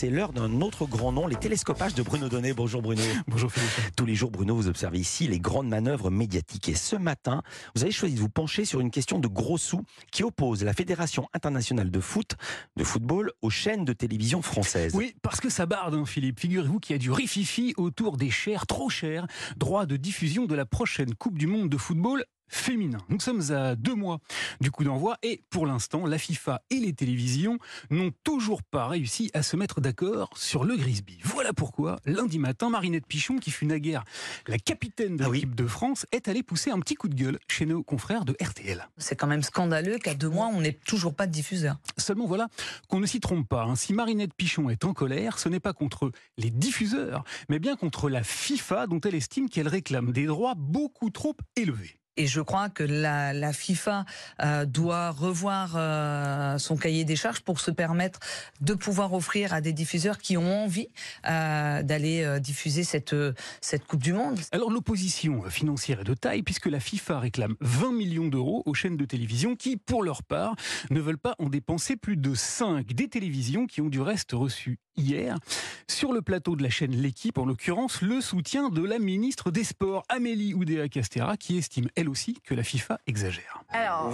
C'est l'heure d'un autre grand nom, les télescopages de Bruno Donnet. Bonjour Bruno. Bonjour Philippe. Tous les jours, Bruno, vous observez ici les grandes manœuvres médiatiques. Et ce matin, vous avez choisi de vous pencher sur une question de gros sous qui oppose la Fédération internationale de foot, de football, aux chaînes de télévision françaises. Oui, parce que ça barde, hein, Philippe. Figurez-vous qu'il y a du rififi autour des chers, trop chers, droits de diffusion de la prochaine Coupe du Monde de football féminin. Nous sommes à deux mois du coup d'envoi et pour l'instant, la FIFA et les télévisions n'ont toujours pas réussi à se mettre d'accord sur le Grisby. Voilà pourquoi, lundi matin, Marinette Pichon, qui fut naguère la capitaine de Ah l'équipe de France, est allée pousser un petit coup de gueule chez nos confrères de RTL. C'est quand même scandaleux qu'à deux mois, on n'ait toujours pas de diffuseur. Seulement voilà qu'on ne s'y trompe pas. hein. Si Marinette Pichon est en colère, ce n'est pas contre les diffuseurs, mais bien contre la FIFA dont elle estime qu'elle réclame des droits beaucoup trop élevés. Et je crois que la, FIFA euh, doit revoir euh, son cahier des charges pour se permettre de pouvoir offrir à des diffuseurs qui ont envie euh, d'aller diffuser cette, cette Coupe du Monde. Alors l'opposition financière est de taille puisque la FIFA réclame 20 millions d'euros aux chaînes de télévision qui, pour leur part, ne veulent pas en dépenser plus de 5. Des télévisions qui ont du reste reçu hier sur le plateau de la chaîne L'équipe, en l'occurrence, le soutien de la ministre des Sports, Amélie Oudéa-Castera, qui estime elle aussi que la FIFA exagère. Alors,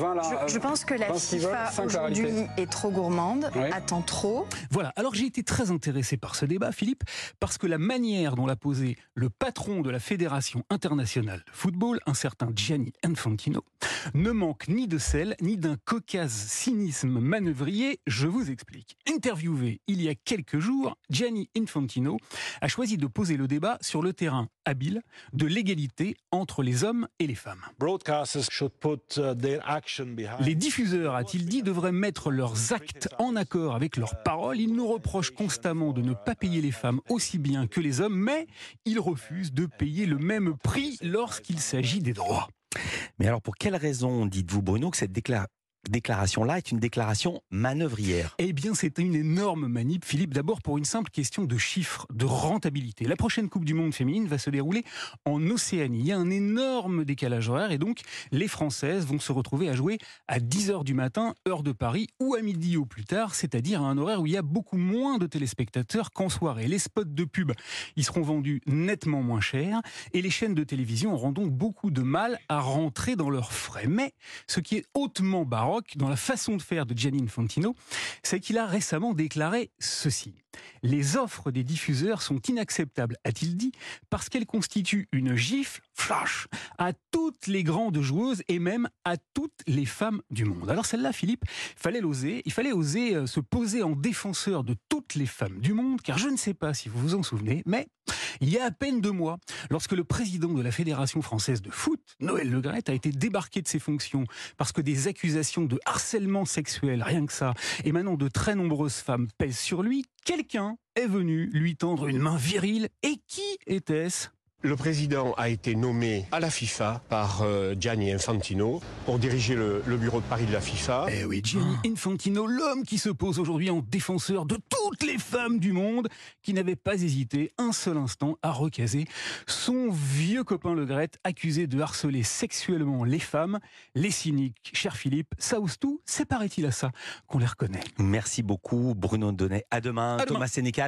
je, je pense que la FIFA aujourd'hui est trop gourmande, attend trop. Voilà, alors j'ai été très intéressé par ce débat, Philippe, parce que la manière dont l'a posé le patron de la Fédération internationale de football, un certain Gianni Infantino, ne manque ni de sel, ni d'un cocasse cynisme manœuvrier, je vous explique. Interviewé il y a quelques jours, Gianni Infantino a choisi de poser le débat sur le terrain habile de l'égalité entre les hommes et les femmes. Broadcasters should put uh, their action behind. Les diffuseurs, a-t-il dit, devraient mettre leurs actes en accord avec leurs paroles. Ils nous reprochent constamment de ne pas payer les femmes aussi bien que les hommes, mais ils refusent de payer le même prix lorsqu'il s'agit des droits. Mais alors, pour quelle raison dites-vous, Bruno, que cette décla- déclaration-là est une déclaration manœuvrière Eh bien, c'est une énorme manip, Philippe. D'abord pour une simple question de chiffres, de rentabilité. La prochaine Coupe du Monde féminine va se dérouler en Océanie. Il y a un énorme décalage horaire et donc les Françaises vont se retrouver à jouer à 10h du matin, heure de Paris, ou à midi au plus tard, c'est-à-dire à un horaire où il y a beaucoup moins de téléspectateurs qu'en soirée. Les spots de pub, ils seront vendus nettement moins cher et les chaînes de télévision auront donc beaucoup de mal à rentrer dans leurs frais. Mais ce qui est hautement baroque dans la façon de faire de Gianni Infantino, c'est qu'il a récemment déclaré ceci. Les offres des diffuseurs sont inacceptables, a-t-il dit, parce qu'elles constituent une gifle, flash, à toutes les grandes joueuses et même à toutes les femmes du monde. Alors celle-là, Philippe, fallait l'oser, il fallait oser euh, se poser en défenseur de toutes les femmes du monde, car je ne sais pas si vous vous en souvenez, mais il y a à peine deux mois, lorsque le président de la Fédération française de foot, Noël Le Graët, a été débarqué de ses fonctions parce que des accusations de harcèlement sexuel, rien que ça, émanant de très nombreuses femmes pèsent sur lui, quelqu'un est venu lui tendre une main virile. Et qui était-ce? Le président a été nommé à la FIFA par euh, Gianni Infantino pour diriger le, le bureau de Paris de la FIFA. Eh oui, Gianni Infantino, l'homme qui se pose aujourd'hui en défenseur de toutes les femmes du monde, qui n'avait pas hésité un seul instant à recaser son vieux copain Le Graët, accusé de harceler sexuellement les femmes. Les cyniques, cher Philippe, ça ose tout, c'est paraît-il à ça qu'on les reconnaît. Merci beaucoup, Bruno Donnet. À demain, À demain. Thomas Sénécal.